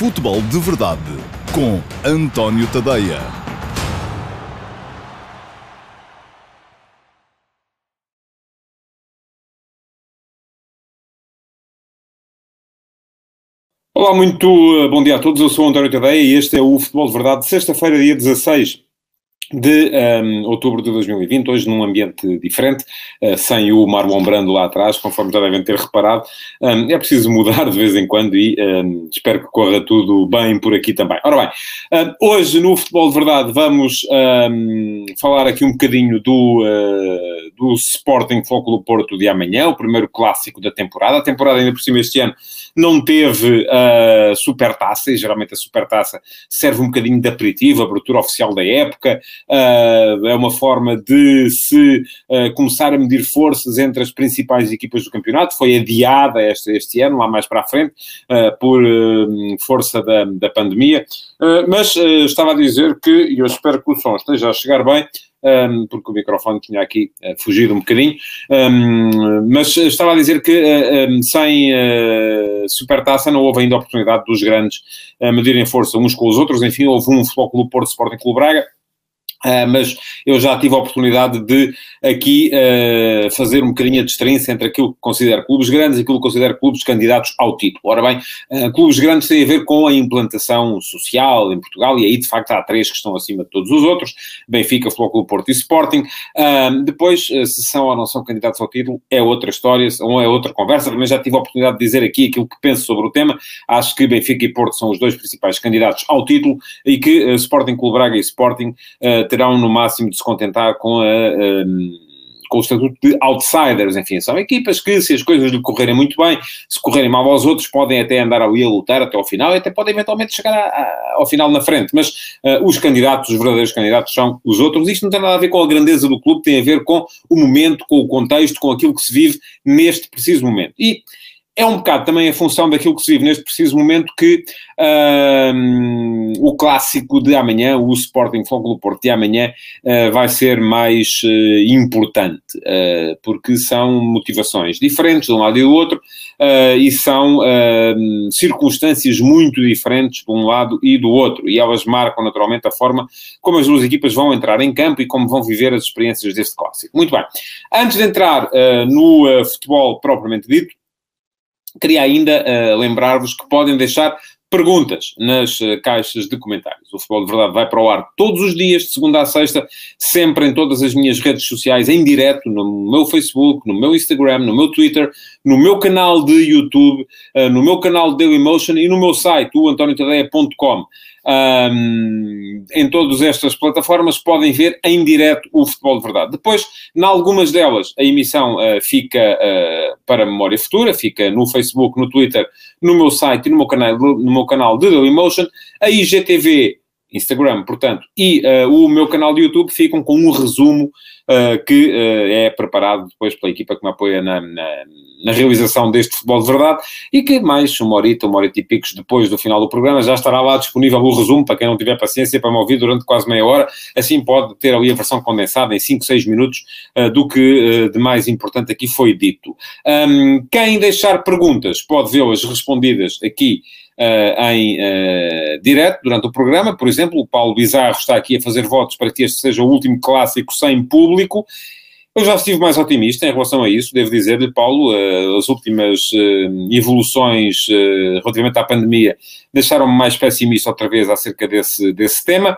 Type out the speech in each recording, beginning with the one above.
Futebol de Verdade com António Tadeia. Olá, muito eh, bom dia a todos. Eu sou António Tadeia e este é o Futebol de Verdade, sexta-feira, dia 16 de um, outubro de 2020, hoje num ambiente diferente, uh, sem o Marlon Brando lá atrás, conforme já devem ter reparado. Um, é preciso mudar de vez em quando e um, espero que corra tudo bem por aqui também. Ora bem, hoje no Futebol de Verdade vamos falar aqui um bocadinho do, uh, do Sporting Foco Porto de amanhã, o primeiro clássico da temporada. A temporada ainda por cima este ano não teve a uh, supertaça, e geralmente a supertaça serve um bocadinho de aperitivo, abertura oficial da época, uh, é uma forma de se uh, começar a medir forças entre as principais equipas do campeonato, foi adiada este, este ano, lá mais para a frente, uh, por força da, da pandemia, mas estava a dizer que, e eu espero que o som esteja a chegar bem, um, porque o microfone tinha aqui uh, fugido um bocadinho, um, mas estava a dizer que uh, um, sem uh, supertaça não houve ainda a oportunidade dos grandes medirem força uns com os outros, enfim, houve um Futebol Clube Porto Sporting Clube Braga, Uh, mas eu já tive a oportunidade de aqui uh, fazer um bocadinho a distinção entre aquilo que considero clubes grandes e aquilo que considero clubes candidatos ao título. Ora bem, uh, clubes grandes têm a ver com a implantação social em Portugal e aí de facto há três que estão acima de todos os outros, Benfica, Flóculo Porto e Sporting. depois, se são ou não são candidatos ao título, é outra história, ou é outra conversa, também já tive a oportunidade de dizer aqui aquilo que penso sobre o tema, acho que Benfica e Porto são os dois principais candidatos ao título e que Sporting Clube Braga e Sporting terão no máximo de se contentar com a, a com o estatuto de outsiders, enfim, são equipas que, se as coisas lhe correrem muito bem, se correrem mal aos outros, podem até andar ali a lutar até ao final e até podem eventualmente chegar a, a, ao final na frente. Mas uh, os candidatos, os verdadeiros candidatos, são os outros. Isto não tem nada a ver com a grandeza do clube, tem a ver com o momento, com o contexto, com aquilo que se vive neste preciso momento. E é um bocado também a função daquilo que se vive neste preciso momento que um, o clássico de amanhã, o Sporting Fogo do Porto de amanhã, uh, vai ser mais uh, importante, uh, porque são motivações diferentes de um lado e do outro, e são circunstâncias muito diferentes de um lado e do outro, e elas marcam naturalmente a forma como as duas equipas vão entrar em campo e como vão viver as experiências deste clássico. Muito bem. Antes de entrar no futebol propriamente dito, Queria ainda uh, lembrar-vos que podem deixar perguntas nas uh, caixas de comentários. O Futebol de Verdade vai para o ar todos os dias, de segunda a sexta, sempre em todas as minhas redes sociais, em direto, no meu Facebook, no meu Instagram, no meu Twitter, no meu canal de YouTube, uh, no meu canal de Dailymotion e no meu site, o antoniotadeia.com um, em todas estas plataformas podem ver em direto o futebol de verdade. Depois, em algumas delas, a emissão uh, fica uh, para memória futura, fica no Facebook, no Twitter, no meu site e no meu canal, no meu canal de Dailymotion. A IGTV Instagram, portanto, e uh, o meu canal de YouTube ficam com um resumo uh, que uh, é preparado depois pela equipa que me apoia na, na, na, realização deste futebol de verdade e que mais uma horita, uma horita e picos depois do final do programa já estará lá disponível o resumo para quem não tiver paciência para me ouvir durante quase meia hora, assim pode ter ali a versão condensada em 5, 6 minutos do que de mais importante aqui foi dito. Um, quem deixar perguntas pode vê-las respondidas aqui uh, em uh, direto durante o programa. Por exemplo, o Paulo Bizarro está aqui a fazer votos para que este seja o último clássico sem público. Eu já estive mais otimista em relação a isso, devo dizer-lhe, Paulo, uh, as últimas uh, evoluções uh, relativamente à pandemia deixaram-me mais pessimista outra vez acerca desse, desse tema.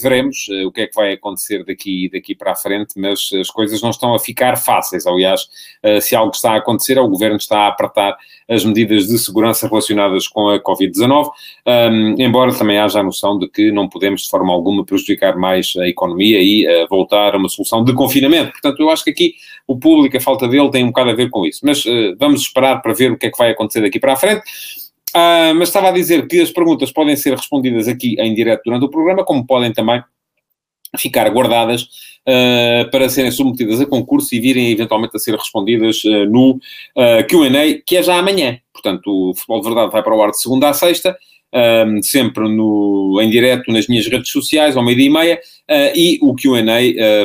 veremos o que é que vai acontecer daqui, daqui para a frente, mas as coisas não estão a ficar fáceis. Aliás, se algo está a acontecer, é o Governo está a apertar as medidas de segurança relacionadas com a Covid-19, um, embora também haja a noção de que não podemos de forma alguma prejudicar mais a economia e voltar a uma solução de confinamento. Portanto, eu acho que aqui o público, a falta dele, tem um bocado a ver com isso. Mas uh, vamos esperar para ver o que é que vai acontecer daqui para a frente. Uh, mas estava a dizer que as perguntas podem ser respondidas aqui em direto durante o programa, como podem também ficar guardadas uh, para serem submetidas a concurso e virem eventualmente a ser respondidas uh, no uh, QA, que é já amanhã. Portanto, o Futebol de Verdade vai para o ar de segunda a sexta um, sempre no, em direto nas minhas redes sociais, ao meio-dia e meia, e o QA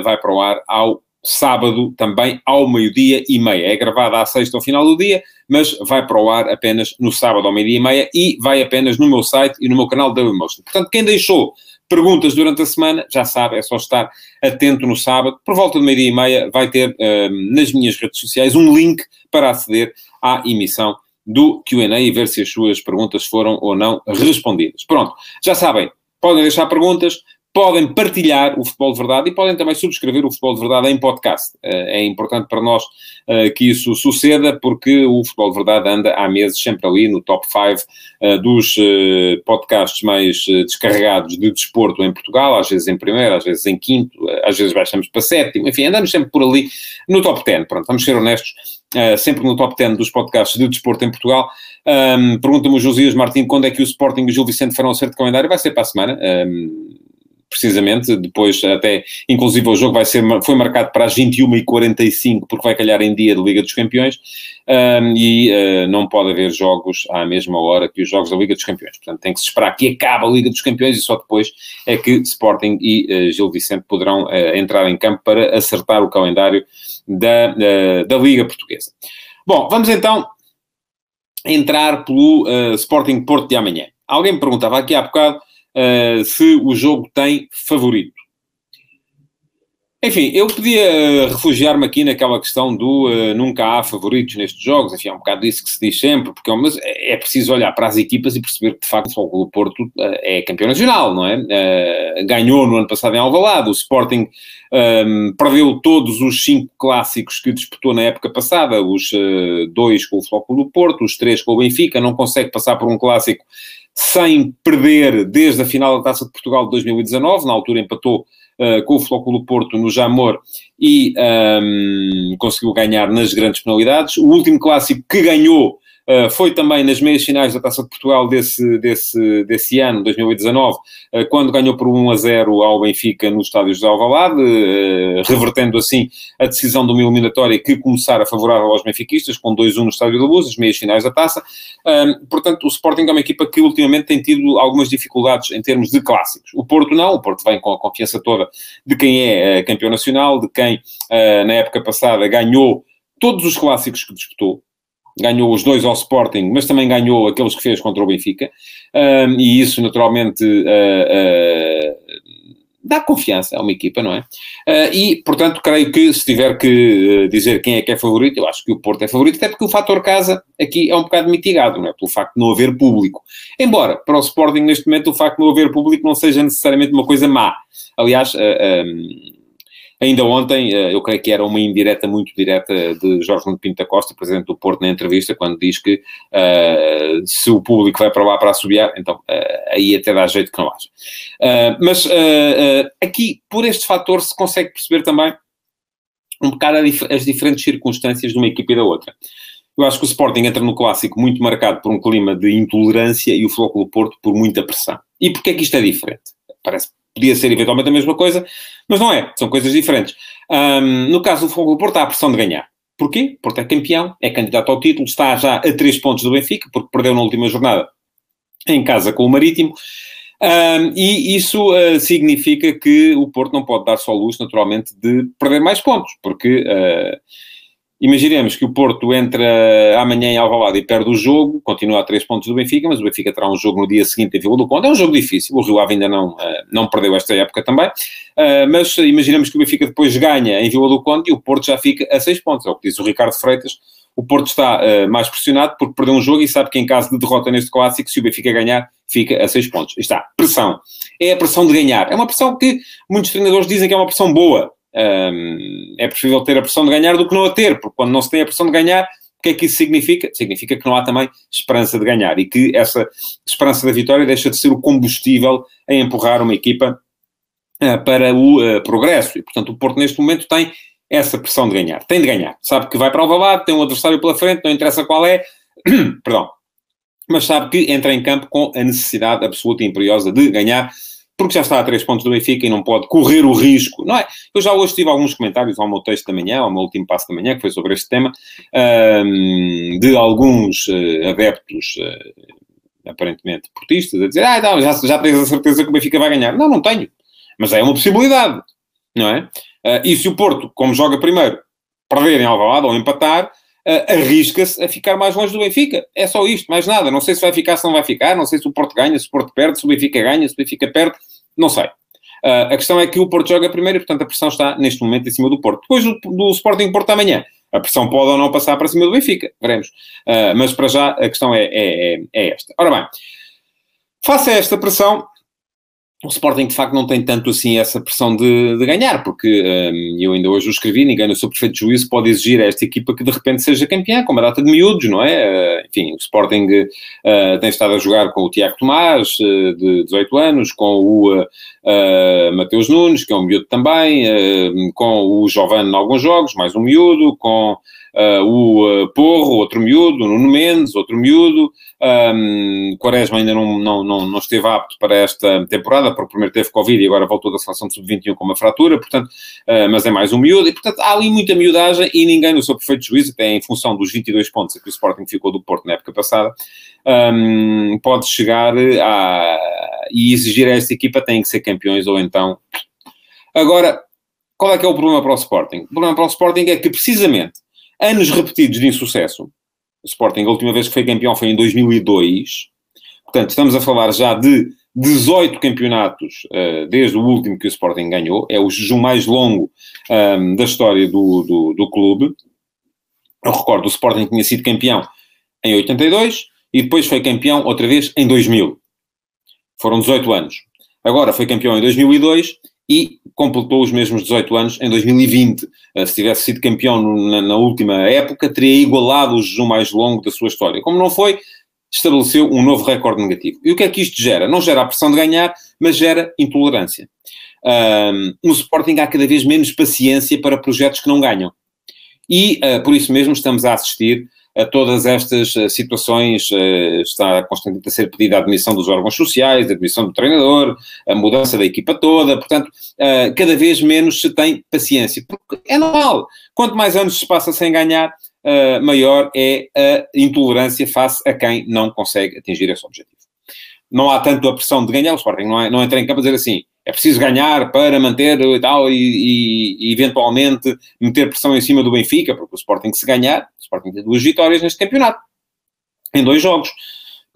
vai para o ar ao sábado também ao meio-dia e meia. É gravada à sexta ao final do dia, mas vai para o ar apenas no sábado ao meio-dia e meia e vai apenas no meu site e no meu canal da Emotion. Portanto, quem deixou perguntas durante a semana, já sabe, é só estar atento no sábado. Por volta de meio-dia e meia vai ter um, nas minhas redes sociais um link para aceder à emissão do Q&A e ver se as suas perguntas foram ou não respondidas. Pronto, já sabem, podem deixar perguntas, podem partilhar o Futebol de Verdade e podem também subscrever o Futebol de Verdade em podcast. Eh, é importante para nós eh, que isso suceda, porque o Futebol de Verdade anda há meses sempre ali no top 5 eh, dos podcasts mais descarregados de desporto em Portugal, às vezes em primeiro, às vezes em quinto, às vezes baixamos para sétimo, enfim, andamos sempre por ali no top 10. Pronto, vamos ser honestos, sempre no top 10 dos podcasts de desporto em Portugal. Um, Pergunta-me o Josias Martins quando é que o Sporting e o Gil Vicente farão acerto de calendário. Vai ser para a semana. Um, precisamente, depois até, inclusive o jogo vai ser, foi marcado para as 21h45, porque vai calhar em dia de Liga dos Campeões, um, e uh, não pode haver jogos à mesma hora que os jogos da Liga dos Campeões. Portanto, tem que se esperar que acabe a Liga dos Campeões e só depois é que Sporting e uh, Gil Vicente poderão uh, entrar em campo para acertar o calendário da, da Liga Portuguesa. Bom, vamos então entrar pelo Sporting Porto de amanhã. Alguém me perguntava aqui há bocado uh, se o jogo tem favorito. Enfim, eu podia uh, refugiar-me aqui naquela questão do uh, nunca há favoritos nestes jogos, enfim, é um bocado disso que se diz sempre, porque mas é, é preciso olhar para as equipas e perceber que, de facto, o Porto uh, é campeão nacional, não é? ganhou no ano passado em Alvalade, o Sporting um, ehm, perdeu todos os cinco clássicos que disputou na época passada, os dois com o Flóculo do Porto, os três com o Benfica, não consegue passar por um clássico sem perder desde a final da Taça de Portugal de 2019, na altura empatou uh, com o Flóculo Porto no Jamor e um, ehm, conseguiu ganhar nas grandes penalidades. O último clássico que ganhou Uh, foi também nas meias finais da Taça de Portugal desse, desse, desse ano, 2019, uh, quando ganhou por 1 a 0 ao Benfica no estádio de Alvalade, uh, revertendo assim a decisão de uma eliminatória que começara favorável aos benfiquistas, com 2-1 no estádio da Luz, as meias finais da Taça. portanto, o Sporting é uma equipa que ultimamente tem tido algumas dificuldades em termos de clássicos. O Porto não, o Porto vem com a confiança toda de quem é campeão nacional, de quem na época passada ganhou todos os clássicos que disputou, ganhou os dois ao Sporting, mas também ganhou aqueles que fez contra o Benfica, um, e isso naturalmente uh, uh, dá confiança a uma equipa, não é? Uh, e, portanto, creio que se tiver que dizer quem é que é favorito, eu acho que o Porto é favorito, até porque o fator casa aqui é um bocado mitigado, não é? Pelo facto de não haver público. Embora, para o Sporting, neste momento, o facto de não haver público não seja necessariamente uma coisa má. Aliás, um, Ainda ontem, eh, eu creio que era uma indireta muito direta de Jorge Nuno Pinto da Costa, presidente do Porto, na entrevista, quando diz que uh, se o público vai para lá para assobiar, então uh, aí até dá jeito que não haja. Uh, mas aqui, por este fator, se consegue perceber também um bocado as diferentes circunstâncias de uma equipe e da outra. Eu acho que o Sporting entra no clássico muito marcado por um clima de intolerância e o Flóculo Porto por muita pressão. E porquê é que isto é diferente? Parece podia ser eventualmente a mesma coisa, mas não é, são coisas diferentes. Um, no caso do Fogo do Porto, há a pressão de ganhar. Porquê? Porto é campeão, é candidato ao título, está já a três pontos do Benfica, porque perdeu na última jornada em casa com o Marítimo. Um, e isso uh, significa que o Porto não pode dar só luz, naturalmente, de perder mais pontos, porque uh, Imaginemos que o Porto entra amanhã em Alvalade e perde o jogo, continua a três pontos do Benfica, mas o Benfica terá um jogo no dia seguinte em Vila do Conde. É um jogo difícil, o Rio Ave ainda não, eh, não perdeu esta época também, eh, mas imaginemos que o Benfica depois ganha em Vila do Conde e o Porto já fica a seis pontos, é o que diz o Ricardo Freitas. O Porto está uh, mais pressionado porque perdeu um jogo e sabe que em caso de derrota neste clássico, se o Benfica ganhar, fica a seis pontos. Está, pressão. É a pressão de ganhar. É uma pressão que muitos treinadores dizem que é uma pressão boa é preferível ter a pressão de ganhar do que não a ter, porque quando não se tem a pressão de ganhar, o que é que isso significa? Significa que não há também esperança de ganhar e que essa esperança da vitória deixa de ser o combustível a empurrar uma equipa uh, para o uh, progresso. E, portanto, o Porto neste momento tem essa pressão de ganhar. Tem de ganhar. Sabe que vai para o Valado, tem um adversário pela frente, não interessa qual é, perdão, mas sabe que entra em campo com a necessidade absoluta e imperiosa de ganhar porque já está a três pontos do Benfica e não pode correr o risco, não é? Eu já hoje tive alguns comentários ao meu texto da manhã, ao meu último passo da manhã, que foi sobre este tema, um, de alguns uh, adeptos, uh, aparentemente portistas, a dizer, ah, não, já, já tens a certeza que o Benfica vai ganhar. Não, não tenho. Mas é uma possibilidade. não é? Uh, e se o Porto, como joga primeiro, perder em Alvalade ou empatar, uh, arrisca-se a ficar mais longe do Benfica. É só isto, mais nada. Não sei se vai ficar, se não vai ficar, não sei se o Porto ganha, se o Porto perde, se o Benfica ganha, se o Benfica perde, não sei. Uh, a questão é que o Porto joga primeiro e, portanto, a pressão está neste momento em cima do Porto. Depois do, do Sporting Porto amanhã, a pressão pode ou não passar para cima do Benfica, veremos. Uh, mas para já a questão é, é, é, é esta. Ora bem, face a esta pressão, o Sporting de facto não tem tanto assim essa pressão de, de ganhar, porque um, eu ainda hoje o escrevi, ninguém no seu perfeito juízo pode exigir a esta equipa que de repente seja campeã, com uma data de miúdos, não é? Uh, enfim, o Sporting uh, tem estado a jogar com o Tiago Tomás, uh, de 18 anos, com o Mateus Nunes, que é um miúdo também, com o Giovanni em alguns jogos, mais um miúdo, com uh, o uh, Porro, outro miúdo, Nuno Mendes, outro miúdo, um, Quaresma ainda não, não, não, não, esteve apto para esta temporada, porque primeiro teve Covid e agora voltou da seleção de sub-21 com uma fratura, portanto, uh, mas é mais um miúdo, e portanto há ali muita miudagem e ninguém no seu perfeito juízo, até em função dos 22 pontos que o Sporting ficou do Porto na época passada, um, pode chegar a, e exigir a esta equipa tem que ser campeões ou então... Agora, qual é que é o problema para o Sporting? O problema para o Sporting é que, precisamente, anos repetidos de insucesso. O Sporting, a última vez que foi campeão foi em 2002. Portanto, estamos a falar já de 18 campeonatos uh, desde o último que o Sporting ganhou. É o jejum mais longo um, ehm, da história do, do, do, clube. Eu recordo, o Sporting tinha sido campeão em 82 e depois foi campeão outra vez em 2000. Foram 18 anos. Agora foi campeão em 2002 e completou os mesmos 18 anos em 2020. Eh, se tivesse sido campeão na, na, última época, teria igualado o jejum mais longo da sua história. Como não foi, estabeleceu um novo recorde negativo. E o que é que isto gera? Não gera a pressão de ganhar, mas gera intolerância. Um, no Sporting há cada vez menos paciência para projetos que não ganham. E, uh, por isso mesmo, estamos a assistir a todas estas uh, situações, uh, está constantemente a ser pedida a admissão dos órgãos sociais, a admissão do treinador, a mudança da equipa toda, portanto, uh, cada vez menos se tem paciência, porque é normal, quanto mais anos se passa sem ganhar, maior é a intolerância face a quem não consegue atingir esse objetivo. Não há tanto a pressão de ganhar, o Sporting não, é, não entra em campo a dizer assim, é preciso ganhar para manter e tal, e, e, e, eventualmente meter pressão em cima do Benfica, porque o Sporting se ganhar, o Sporting tem duas vitórias neste campeonato, em dois jogos.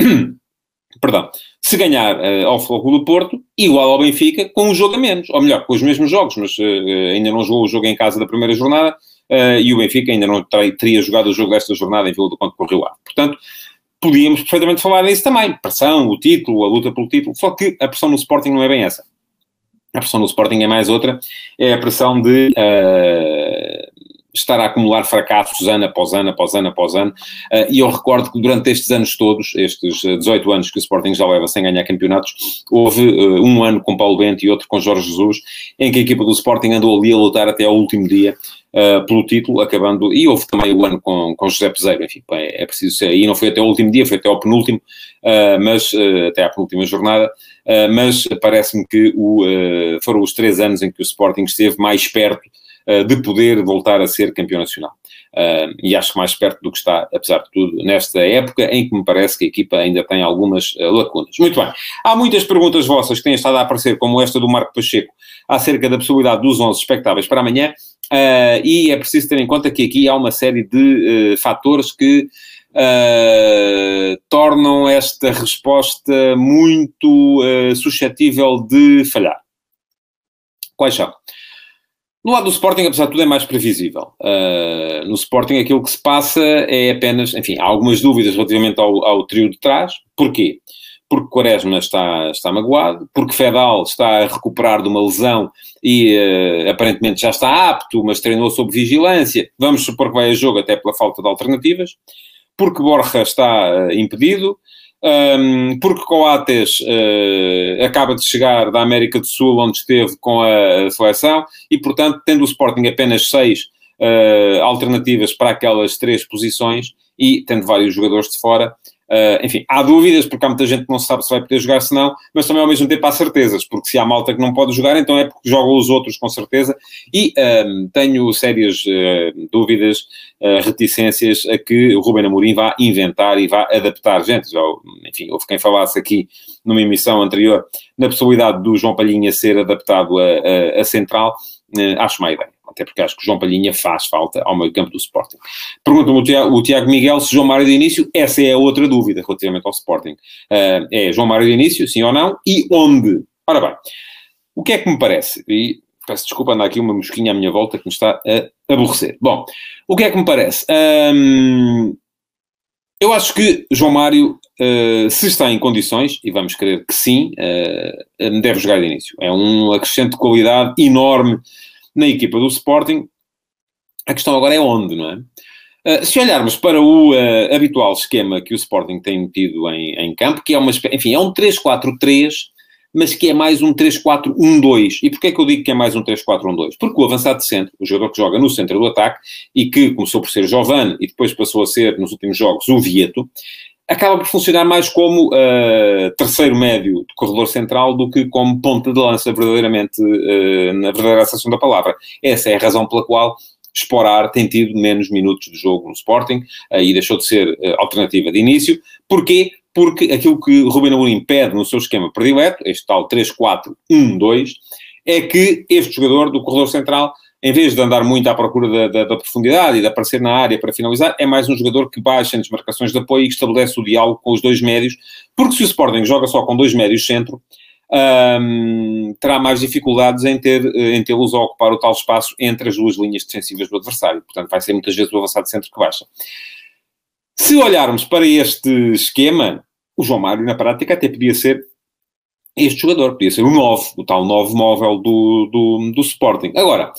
Perdão. Se ganhar uh, ao Fogo do Porto, igual ao Benfica, com um jogo a menos, ou melhor, com os mesmos jogos, mas uh, ainda não jogou o jogo em casa da primeira jornada, uh, e o Benfica ainda não teria jogado o jogo desta jornada em Vila do Conde com o Rio Ave. Portanto, podíamos perfeitamente falar nisso também. Pressão, o título, a luta pelo título, só que a pressão no Sporting não é bem essa. A pressão do Sporting é mais outra, é a pressão de uh, estar a acumular fracassos ano após ano, após ano, após ano. Uh, e eu recordo que durante estes anos todos, estes 18 anos que o Sporting já leva sem ganhar campeonatos, houve uh, um ano com Paulo Bento e outro com Jorge Jesus, em que a equipa do Sporting andou ali a lutar até ao último dia uh, pelo título, acabando, e houve também o ano com, com José Peseiro, enfim, é, preciso ser, e não foi até o último dia, foi até ao penúltimo, uh, mas uh, até à penúltima jornada, mas parece-me que o, foram os três anos em que o Sporting esteve mais perto de poder voltar a ser campeão nacional. Uh, e acho que mais perto do que está, apesar de tudo, nesta época em que me parece que a equipa ainda tem algumas uh, lacunas. Muito bem. Há muitas perguntas vossas que têm estado a aparecer, como esta do Marco Pacheco, acerca da possibilidade dos 11 expectáveis para amanhã. Uh, e é preciso ter em conta que aqui há uma série de uh, fatores que uh, tornam esta resposta muito suscetível de falhar. Quais são? No lado do Sporting, apesar de tudo, é mais previsível. no Sporting, aquilo que se passa é apenas, enfim, há algumas dúvidas relativamente ao, ao trio de trás. Porquê? Porque Quaresma está, está magoado, porque Fedal está a recuperar de uma lesão e uh, aparentemente já está apto, mas treinou sob vigilância. Vamos supor que vai a jogo até pela falta de alternativas, porque Borja está uh, impedido, um, porque Coates uh, acaba de chegar da América do Sul, onde esteve com a, a seleção, e portanto, tendo o Sporting apenas seis alternativas para aquelas três posições e tendo vários jogadores de fora, Uh, enfim, há dúvidas, porque há muita gente que não sabe se vai poder jogar, se não, mas também ao mesmo tempo há certezas, porque se há malta que não pode jogar, então é porque jogam os outros com certeza. E um, tenho sérias uh, dúvidas, uh, reticências a que o Ruben Amorim vá inventar e vá adaptar. Gente, já, enfim, houve quem falasse aqui numa emissão anterior na possibilidade do João Palhinha ser adaptado a, a, a central. acho má ideia. Até porque acho que João Palhinha faz falta ao meio campo do Sporting. Pergunta-me o Tiago, Miguel se João Mário de início. Essa é a outra dúvida relativamente ao Sporting. Uh, é João Mário de início, sim ou não? E onde? Ora bem, o que é que me parece? E peço desculpa, anda aqui uma mosquinha à minha volta que me está a aborrecer. Bom, o que é que me parece? Um, eu acho que João Mário, uh, se está em condições, e vamos crer que sim, uh, deve jogar de início. É um acrescente de qualidade enorme na equipa do Sporting. A questão agora é onde, não é? Uh, se olharmos para o habitual esquema que o Sporting tem tido em, em campo, que é uma, enfim, é um 3-4-3, mas que é mais um 3-4-1-2. E porquê é que eu digo que é mais um 3-4-1-2? Porque o avançado de centro, o jogador que joga no centro do ataque, e que começou por ser Giovane e depois passou a ser, nos últimos jogos, o Vieto, acaba por funcionar mais como uh, terceiro médio de corredor central do que como ponta de lança, verdadeiramente, uh, na verdadeira acessão da palavra. Essa é a razão pela qual Sporar tem tido menos minutos de jogo no Sporting uh, e deixou de ser alternativa de início. Porquê? porque aquilo que Rubem Amorim pede no seu esquema predileto, este tal 3-4-1-2, é que este jogador do corredor central, em vez de andar muito à procura da, da, da, profundidade e de aparecer na área para finalizar, é mais um jogador que baixa nas marcações de apoio e que estabelece o diálogo com os dois médios, porque se o Sporting joga só com dois médios centro, um, terá mais dificuldades em, ter, em tê-los a ocupar o tal espaço entre as duas linhas defensivas do adversário. Portanto, vai ser muitas vezes o avançado centro que baixa. Se olharmos para este esquema, o João Mário, na prática, até podia ser este jogador, podia ser o 9, o tal 9 móvel do, do, do Sporting. Agora,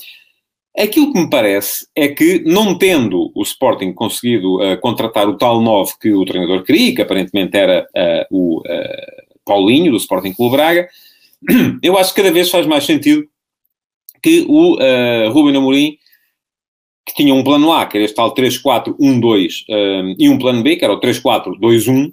aquilo que me parece é que, não tendo o Sporting conseguido uh, contratar o tal 9 que o treinador queria, que aparentemente era uh, o uh, Paulinho, do Sporting Clube Braga, eu acho que cada vez faz mais sentido que o uh, Ruben Amorim que tinha um plano A, que era este tal 3-4-1-2, um, e um plano B, que era o 3-4-2-1,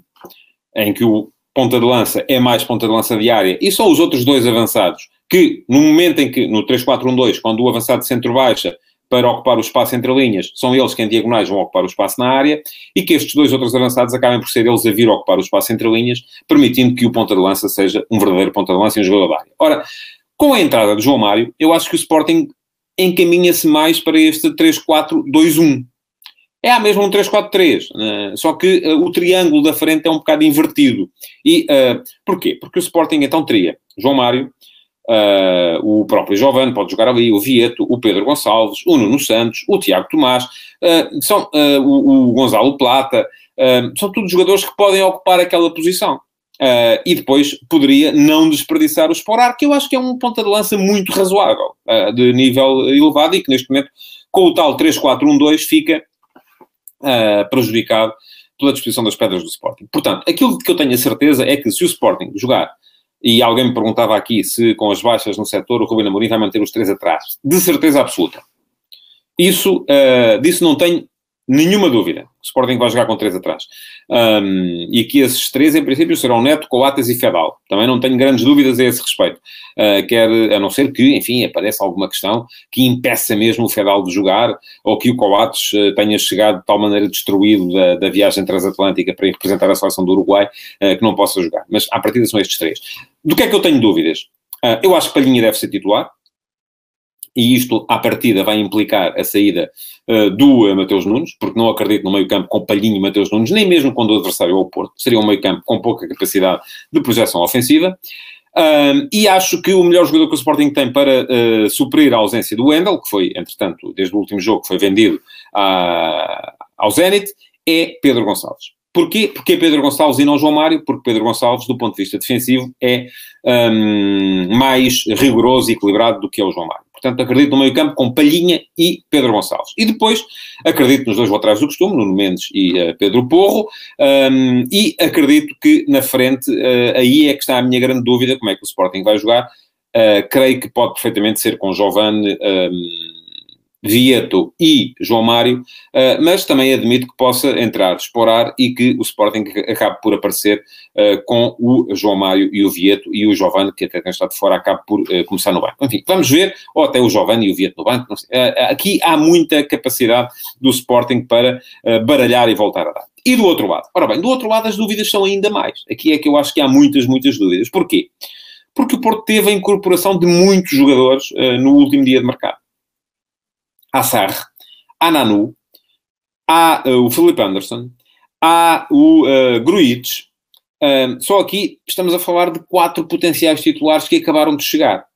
em que o ponta de lança é mais ponta de lança diária, e são os outros dois avançados, que no momento em que, no 3-4-1-2, quando o avançado centro-baixa para ocupar o espaço entre linhas, são eles que em diagonais vão ocupar o espaço na área, e que estes dois outros avançados acabem por ser eles a vir ocupar o espaço entre linhas, permitindo que o ponta de lança seja um verdadeiro ponta de lança e um jogador da área. Ora, com a entrada de João Mário, eu acho que o Sporting encaminha-se mais para este 3-4-2-1. É a mesma um 3-4-3, né? só que uh, o triângulo da frente é um bocado invertido. E uh, porquê? Porque o Sporting então teria João Mário, uh, o próprio Giovanni pode jogar ali, o Vieto, o Pedro Gonçalves, o Nuno Santos, o Tiago Tomás, são, o, o, Gonzalo Plata, são todos jogadores que podem ocupar aquela posição. Uh, e depois poderia não desperdiçar o Sporar, que eu acho que é um ponta de lança muito razoável, uh, de nível elevado, e que neste momento, com o tal 3-4-1-2, fica uh, prejudicado pela disposição das pedras do Sporting. Portanto, aquilo que eu tenho a certeza é que se o Sporting jogar, e alguém me perguntava aqui se com as baixas no setor o Rubem Amorim vai manter os três atrás, de certeza absoluta. Isso, disso não tenho nenhuma dúvida. O Sporting vai jogar com três atrás. Um, e que esses três, em princípio, serão Neto, Coates e Fedal. Também não tenho grandes dúvidas a esse respeito. Uh, quer, a não ser que, enfim, apareça alguma questão que impeça mesmo o Fedal de jogar, ou que o Coates uh, tenha chegado de tal maneira destruído da, da viagem transatlântica para ir representar a seleção do Uruguai, uh, que não possa jogar. Mas, à partida, são estes três. Do que é que eu tenho dúvidas? eu acho que Palhinha deve ser titular e isto, à partida, vai implicar a saída uh, do uh, Mateus Nunes, porque não acredito no meio-campo com Palhinho e Mateus Nunes, nem mesmo quando o adversário é o Porto. Seria um meio-campo com pouca capacidade de projeção ofensiva. Um, e acho que o melhor jogador que o Sporting tem para uh, suprir a ausência do Wendel, que foi, entretanto, desde o último jogo, que foi vendido a, ao Zenit, é Pedro Gonçalves. Porquê? Porque é Pedro Gonçalves e não João Mário? Porque Pedro Gonçalves, do ponto de vista defensivo, é um, mais rigoroso e equilibrado do que é o João Mário. Portanto, acredito no meio-campo com Palhinha e Pedro Gonçalves. E depois acredito nos dois laterais do costume, Nuno Mendes e uh, Pedro Porro. Um, e acredito que na frente, uh, aí é que está a minha grande dúvida: como é que o Sporting vai jogar. Uh, creio que pode perfeitamente ser com Giovanni. Um, Vieto e João Mário, uh, mas também admito que possa entrar, explorar e que o Sporting acabe por aparecer uh, com o João Mário e o Vieto e o Giovanni, que até tem estado fora, acabe por uh, começar no banco. Enfim, vamos ver, ou até o Giovanni e o Vieto no banco. aqui há muita capacidade do Sporting para baralhar e voltar a dar. E do outro lado? Ora bem, do outro lado as dúvidas são ainda mais. Aqui é que eu acho que há muitas, muitas dúvidas. Porquê? Porque o Porto teve a incorporação de muitos jogadores no último dia de mercado. Sarre, há Nanu, há uh, o Felipe Anderson, há o uh, Gruitch. Só aqui estamos a falar de quatro potenciais titulares que acabaram de chegar.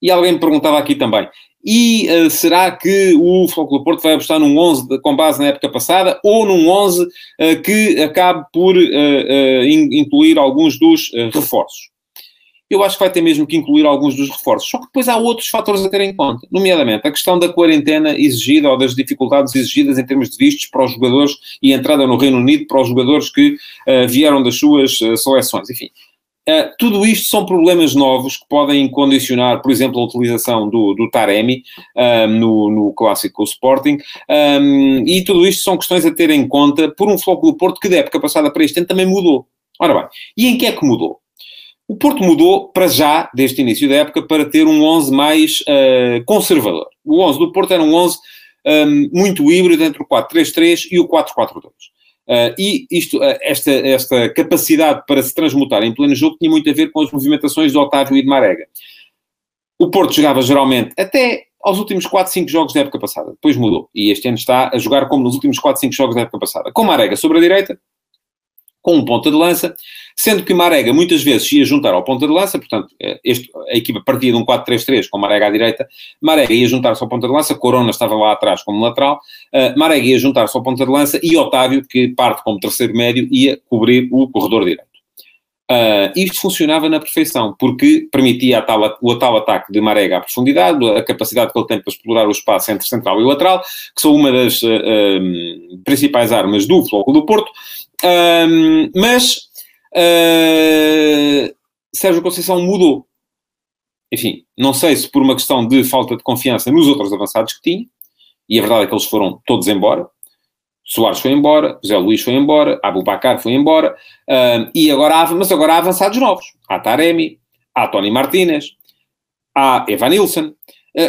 E alguém me perguntava aqui também, e uh, será que o Flóculo Porto vai apostar num 11 de, com base na época passada ou num 11 uh, que acabe por uh, incluir alguns dos reforços? Eu acho que vai ter mesmo que incluir alguns dos reforços. Só que depois há outros fatores a ter em conta, nomeadamente a questão da quarentena exigida ou das dificuldades exigidas em termos de vistos para os jogadores e entrada no Reino Unido para os jogadores que vieram das suas seleções. Enfim, Uh, tudo isto são problemas novos que podem condicionar, por exemplo, a utilização do, do Taremi uh, no, no clássico Sporting, um, e tudo isto são questões a ter em conta por um Floco do Porto que da época passada para este ano também mudou. Ora bem, e em que é que mudou? O Porto mudou para já, desde o início da época, para ter um 11 mais uh, conservador. O 11 do Porto era um 11 um, muito híbrido entre o 4-3-3 e o 4-4-2. Uh, e isto, uh, esta, esta capacidade para se transmutar em pleno jogo tinha muito a ver com as movimentações de Otávio e de Marega. O Porto jogava geralmente até aos últimos 4, 5 jogos da época passada. Depois mudou. E este ano está a jogar como nos últimos 4, 5 jogos da época passada. Com Marega sobre a direita, com um ponta de lança, sendo que Marega muitas vezes ia juntar ao ponta de lança, portanto, eh, este, a equipa partia de um 4-3-3 com Marega à direita, Marega ia juntar-se ao ponta de lança, Corona estava lá atrás como lateral, uh, Marega ia juntar-se ao ponta de lança e Otávio, que parte como terceiro médio, ia cobrir o corredor direito. Uh, isto funcionava na perfeição, porque permitia tal, o tal ataque de Marega à profundidade, a capacidade que ele tem para explorar o espaço entre central e lateral, que são uma das uh, uh, principais armas do Floco do Porto, mas uh, Sérgio Conceição mudou. Enfim, não sei se por uma questão de falta de confiança nos outros avançados que tinha, e a verdade é que eles foram todos embora. Soares foi embora, José Luís foi embora, Abubacar foi embora, uh, e agora mas agora há avançados novos. Há Taremi, há Tony Martínez, há Evanilson,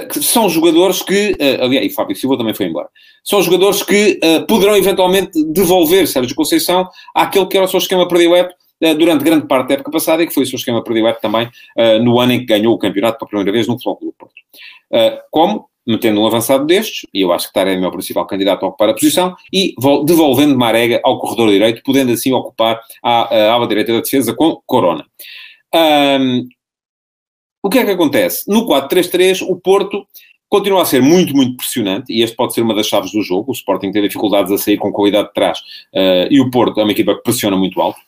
que são jogadores que, uh, aliás, e Fábio Silva também foi embora, são jogadores que uh, poderão eventualmente devolver Sérgio Conceição àquele que era o seu esquema predileto durante grande parte da época passada e que foi o seu esquema predileto também no ano em que ganhou o campeonato pela primeira vez no Futebol do Porto. como? Metendo um avançado destes, e eu acho que Taremi é o principal candidato a ocupar a posição, e devolvendo Marega ao corredor direito, podendo assim ocupar a, a ala direita da defesa com Corona. Um, o que é que acontece? No 4-3-3, o Porto continua a ser muito, muito pressionante, e este pode ser uma das chaves do jogo. O Sporting tem dificuldades a sair com qualidade de trás, uh, e o Porto é uma equipa que pressiona muito alto.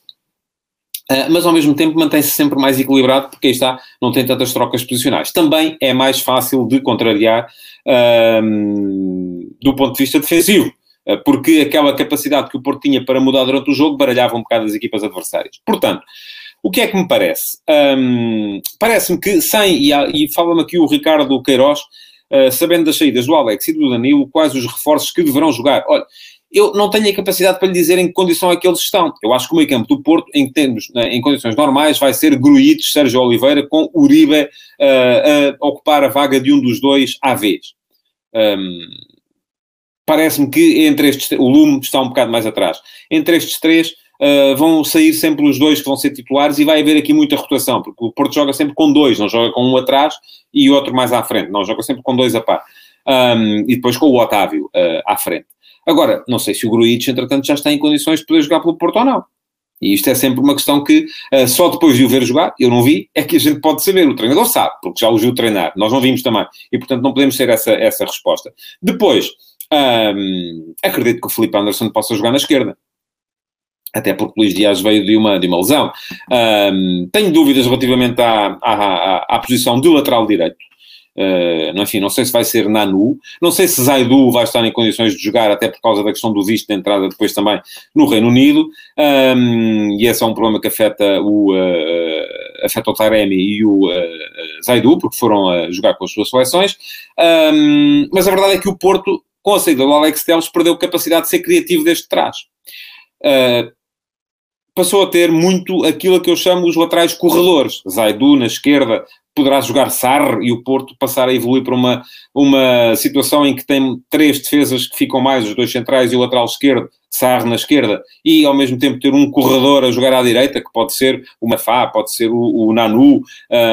Uh, mas ao mesmo tempo mantém-se sempre mais equilibrado, porque aí está, não tem tantas trocas posicionais. Também é mais fácil de contrariar uh, do ponto de vista defensivo, porque aquela capacidade que o Porto tinha para mudar durante o jogo baralhava um bocado as equipas adversárias. Portanto, o que é que me parece? Um, Parece-me que sem, e, e fala-me aqui o Ricardo Queiroz, uh, sabendo das saídas do Alex e do Danilo, quais os reforços que deverão jogar. Olha, eu não tenho a capacidade para lhe dizer em que condição é que eles estão. Eu acho que o meio campo do Porto, em, termos, né, em condições normais, vai ser Gruites, Sérgio Oliveira, com Uribe uh, a ocupar a vaga de um dos dois à vez. Um, Parece-me que entre estes, o Lume está um bocado mais atrás. Entre estes três, uh, vão sair sempre os dois que vão ser titulares e vai haver aqui muita rotação, porque o Porto joga sempre com dois, não joga com um atrás e outro mais à frente, não, joga sempre com dois a par. Um, e depois com o Otávio uh, à frente. Agora, não sei se o Gruitch, entretanto, já está em condições de poder jogar pelo Porto ou não. E isto é sempre uma questão que, uh, só depois de o ver jogar, eu não vi, é que a gente pode saber. O treinador sabe, porque já o viu treinar. Nós não vimos também. E, portanto, não podemos ter essa, essa resposta. Depois, um, acredito que o Felipe Anderson possa jogar na esquerda até porque Luís Dias veio de uma, de uma lesão. Um, tenho dúvidas relativamente à, à, à, à posição do lateral direito. Uh, enfim, não sei se vai ser Nanu, não sei se Zaidu vai estar em condições de jogar, até por causa da questão do visto de entrada depois também no Reino Unido, um, e esse é um problema que afeta o, uh, afeta o Taremi e o uh, Zaidu, porque foram jogar com as suas seleções, um, mas a verdade é que o Porto, com a saída do Alex Telles, perdeu capacidade de ser criativo desde trás. Uh, passou a ter muito aquilo que eu chamo os laterais corredores. Zaidu na esquerda poderá jogar Sarre e o Porto passar a evoluir para uma, uma situação em que tem três defesas que ficam mais, os dois centrais e o lateral esquerdo, Sarre na esquerda e ao mesmo tempo ter um corredor a jogar à direita, que pode ser o Mafá, pode ser o, o Nanu,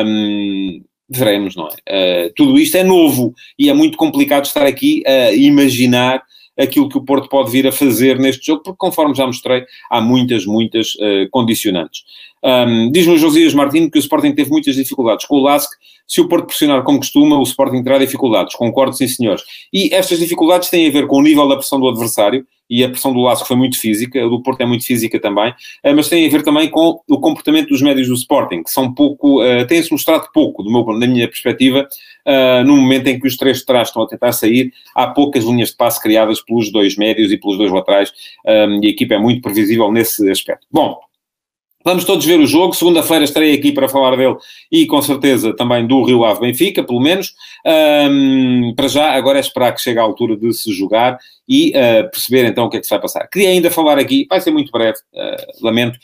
um, veremos, não é? Uh, tudo isto é novo e é muito complicado estar aqui a imaginar aquilo que o Porto pode vir a fazer neste jogo, porque conforme já mostrei, há muitas, muitas uh, condicionantes. Um, Diz-me o Josias Martins que o Sporting teve muitas dificuldades com o LASC. Se o Porto pressionar como costuma, o Sporting terá dificuldades. Concordo, sim, senhores. E estas dificuldades têm a ver com o nível da pressão do adversário, e a pressão do LASC foi muito física, a do Porto é muito física também, uh, mas tem a ver também com o comportamento dos médios do Sporting, que são pouco, uh, têm-se mostrado pouco, do meu, minha perspectiva, uh, no momento em que os três de trás estão a tentar sair, há poucas linhas de passe criadas pelos dois médios e pelos dois laterais, um, e a equipa é muito previsível nesse aspecto. Bom, Vamos todos ver o jogo. Segunda-feira estarei aqui para falar dele e com certeza também do Rio Ave Benfica, pelo menos. Um, para já, agora é esperar que chegue a altura de se jogar e uh, perceber então o que é que se vai passar. Queria ainda falar aqui, vai ser muito breve, uh, lamento,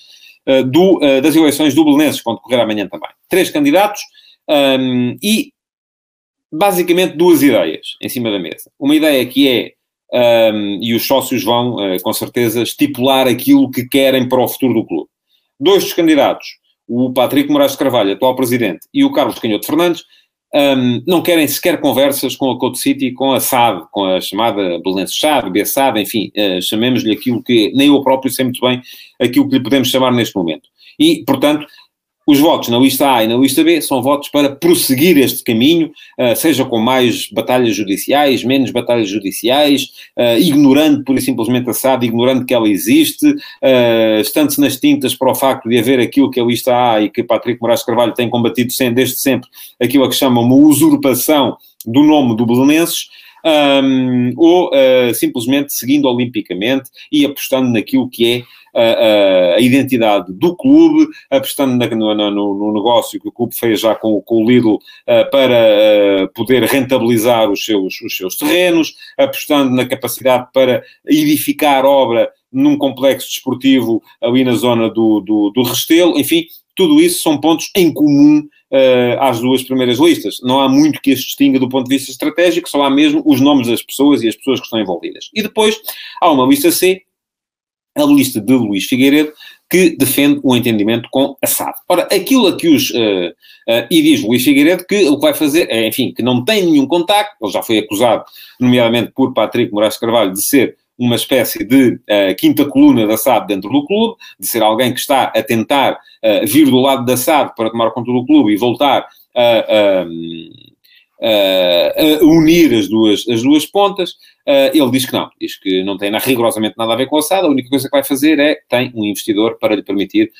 uh, do, das eleições do que vão decorrer amanhã também. Três candidatos um, e basicamente duas ideias em cima da mesa. Uma ideia que é um, e os sócios vão, com certeza, estipular aquilo que querem para o futuro do clube dois dos candidatos, o Patrick Moraes de Carvalho, atual presidente, e o Carlos Canhoto Fernandes, um, não querem sequer conversas com a Code City, com a SAD, com a chamada Belenenses SAD, B-SAD, enfim, uh, chamemos-lhe aquilo que nem eu próprio sei muito bem aquilo que lhe podemos chamar neste momento. E, portanto, os votos na lista A e na lista B são votos para prosseguir este caminho, uh, seja com mais batalhas judiciais, menos batalhas judiciais, uh, ignorando pura e simplesmente a SAD, ignorando que ela existe, uh, estando-se nas tintas para o facto de haver aquilo que a lista A e que Patrick Moraes Carvalho tem combatido desde sempre, aquilo a que chama uma usurpação do nome do Belenenses, um, ou uh, simplesmente seguindo olimpicamente e apostando naquilo que é a, a, identidade do clube, apostando na, no, no, no, negócio que o clube fez já com, com o Lidl uh, para uh, poder rentabilizar os seus, os seus terrenos, apostando na capacidade para edificar obra num complexo desportivo ali na zona do, do, do Restelo, enfim, tudo isso são pontos em comum uh, às duas primeiras listas. Não há muito que as distinga do ponto de vista estratégico, só há mesmo os nomes das pessoas e as pessoas que estão envolvidas. E depois há uma lista C, a lista de Luís Figueiredo, que defende o um entendimento com a SAD. Ora, aquilo a que os... Uh, uh, e diz Luís Figueiredo que o que vai fazer é, enfim, que não tem nenhum contacto, ele já foi acusado, nomeadamente por Patrick Moraes Carvalho, de ser uma espécie de uh, quinta coluna da SAD dentro do clube, de ser alguém que está a tentar uh, vir do lado da SAD para tomar conta do clube e voltar a, a, a unir as duas, as duas pontas. Uh, ele diz que não, diz que não tem rigorosamente nada a ver com a SAD, a única coisa que vai fazer é tem um investidor para lhe permitir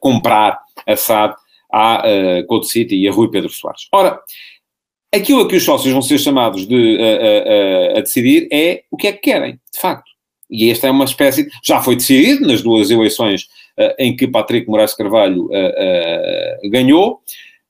comprar a SAD à uh, Code City e a Rui Pedro Soares. Ora, Aquilo a que os sócios vão ser chamados de, a, a, a, decidir é o que é que querem, de facto. E esta é uma espécie. Já foi decidido nas duas eleições uh, em que Patrick Moraes Carvalho uh, uh, ganhou.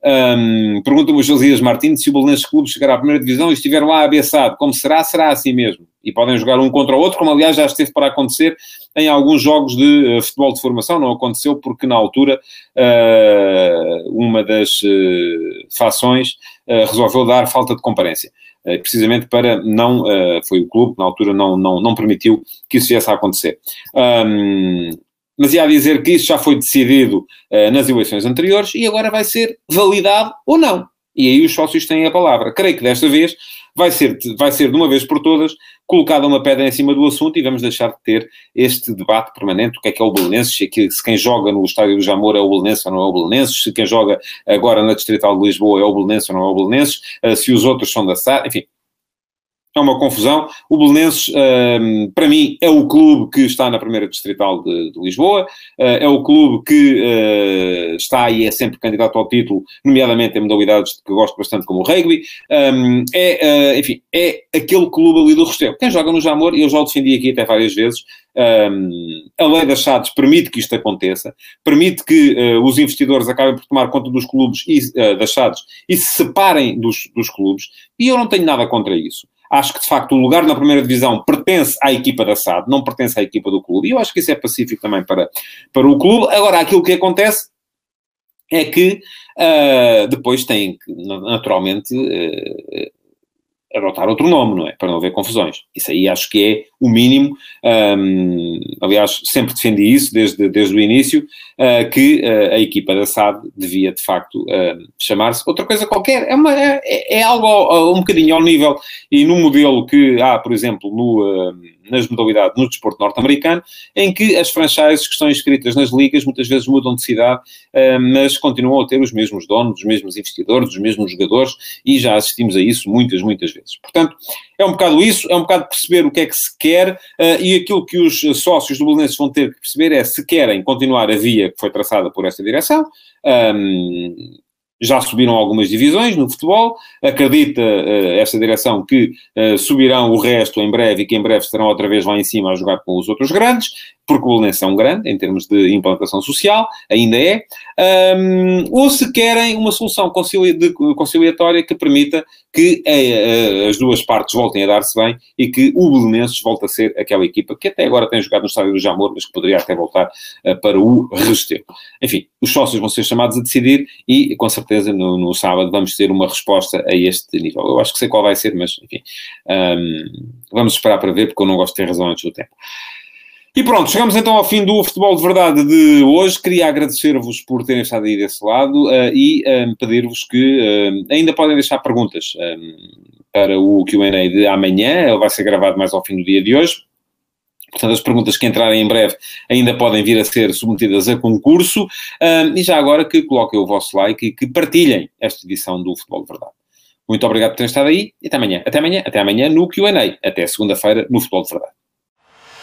Um, Pergunta-me o Josias Martins se o Belenenses Clube chegar à primeira divisão e estiver lá abeçado. Como será? Será assim mesmo. E podem jogar um contra o outro, como aliás já esteve para acontecer em alguns jogos de uh, futebol de formação. Não aconteceu porque na altura uh, uma das uh, fações resolveu dar falta de comparência. precisamente para não, foi o clube na altura não, não, não permitiu que isso viesse a acontecer. Um, mas ia dizer que isso já foi decidido nas eleições anteriores e agora vai ser validado ou não. E aí os sócios têm a palavra. Creio que desta vez vai ser, vai ser de uma vez por todas colocada uma pedra em cima do assunto e vamos deixar de ter este debate permanente, o que é que é o Belenenses, se, se quem joga no Estádio do Jamor é o Belenenses ou não é o Belenenses, se quem joga agora na Distrital de Lisboa é o Belenenses ou não é o Belenenses, uh, se os outros são da SAD, enfim, é uma confusão. O Belenenses, um, para mim, é o clube que está na primeira distrital de, de Lisboa, uh, é o clube que uh, está e é sempre candidato ao título, nomeadamente em modalidades que gosto bastante, como o rugby. Um, é, uh, enfim, é aquele clube ali do Restelo. Quem joga no Jamor, e eu já o defendi aqui até várias vezes, um, a lei das SADs permite que isto aconteça, permite que os investidores acabem por tomar conta dos clubes e das SADs e se separem dos, dos clubes, e eu não tenho nada contra isso. Acho que, de facto, o lugar na primeira divisão pertence à equipa da SAD, não pertence à equipa do clube. E eu acho que isso é pacífico também para, para o clube. Agora, aquilo que acontece é que uh, depois tem que, naturalmente, uh, adotar outro nome, não é? Para não haver confusões. Isso aí acho que é o mínimo. Um, aliás, sempre defendi isso desde, desde o início, uh, que uh, a equipa da SAD devia, de facto, uh, chamar-se outra coisa qualquer. É, uma, é, é algo um bocadinho ao nível e no modelo que há, por exemplo, no nas modalidades no desporto norte-americano, em que as franchises que estão inscritas nas ligas muitas vezes mudam de cidade, eh, mas continuam a ter os mesmos donos, os mesmos investidores, os mesmos jogadores, e já assistimos a isso muitas, muitas vezes. Portanto, é um bocado isso, é um bocado perceber o que é que se quer, eh, e aquilo que os sócios do Belenenses vão ter que perceber é se querem continuar a via que foi traçada por esta direção, ehm, já subiram algumas divisões no futebol, acredita uh, esta direção que uh, subirão o resto em breve e que em breve estarão outra vez lá em cima a jogar com os outros grandes, porque o Belenense é um grande em termos de implantação social, ainda é, um, ou se querem uma solução concili conciliatória que permita que uh, as duas partes voltem a dar-se bem e que o Belenenses volte a ser aquela equipa que até agora tem jogado no estádio do Jamor, mas que poderia até voltar para o Restelo. Enfim, os sócios vão ser chamados a decidir e, com certeza, no, no, sábado vamos ter uma resposta a este nível. Eu acho que sei qual vai ser, mas, enfim, um, vamos esperar para ver, porque eu não gosto de ter razão antes do tempo. E pronto, chegamos então ao fim do Futebol de Verdade de hoje. Queria agradecer-vos por terem estado aí desse lado uh, e um, pedir-vos que uh, ainda podem deixar perguntas um, para o QA de amanhã. Ele vai ser gravado mais ao fim do dia de hoje. Portanto, as perguntas que entrarem em breve ainda podem vir a ser submetidas a concurso. Um, e já agora que coloquem o vosso like e que partilhem esta edição do Futebol de Verdade. Muito obrigado por terem estado aí e até amanhã. Até amanhã, até amanhã no QA. Até segunda-feira no Futebol de Verdade.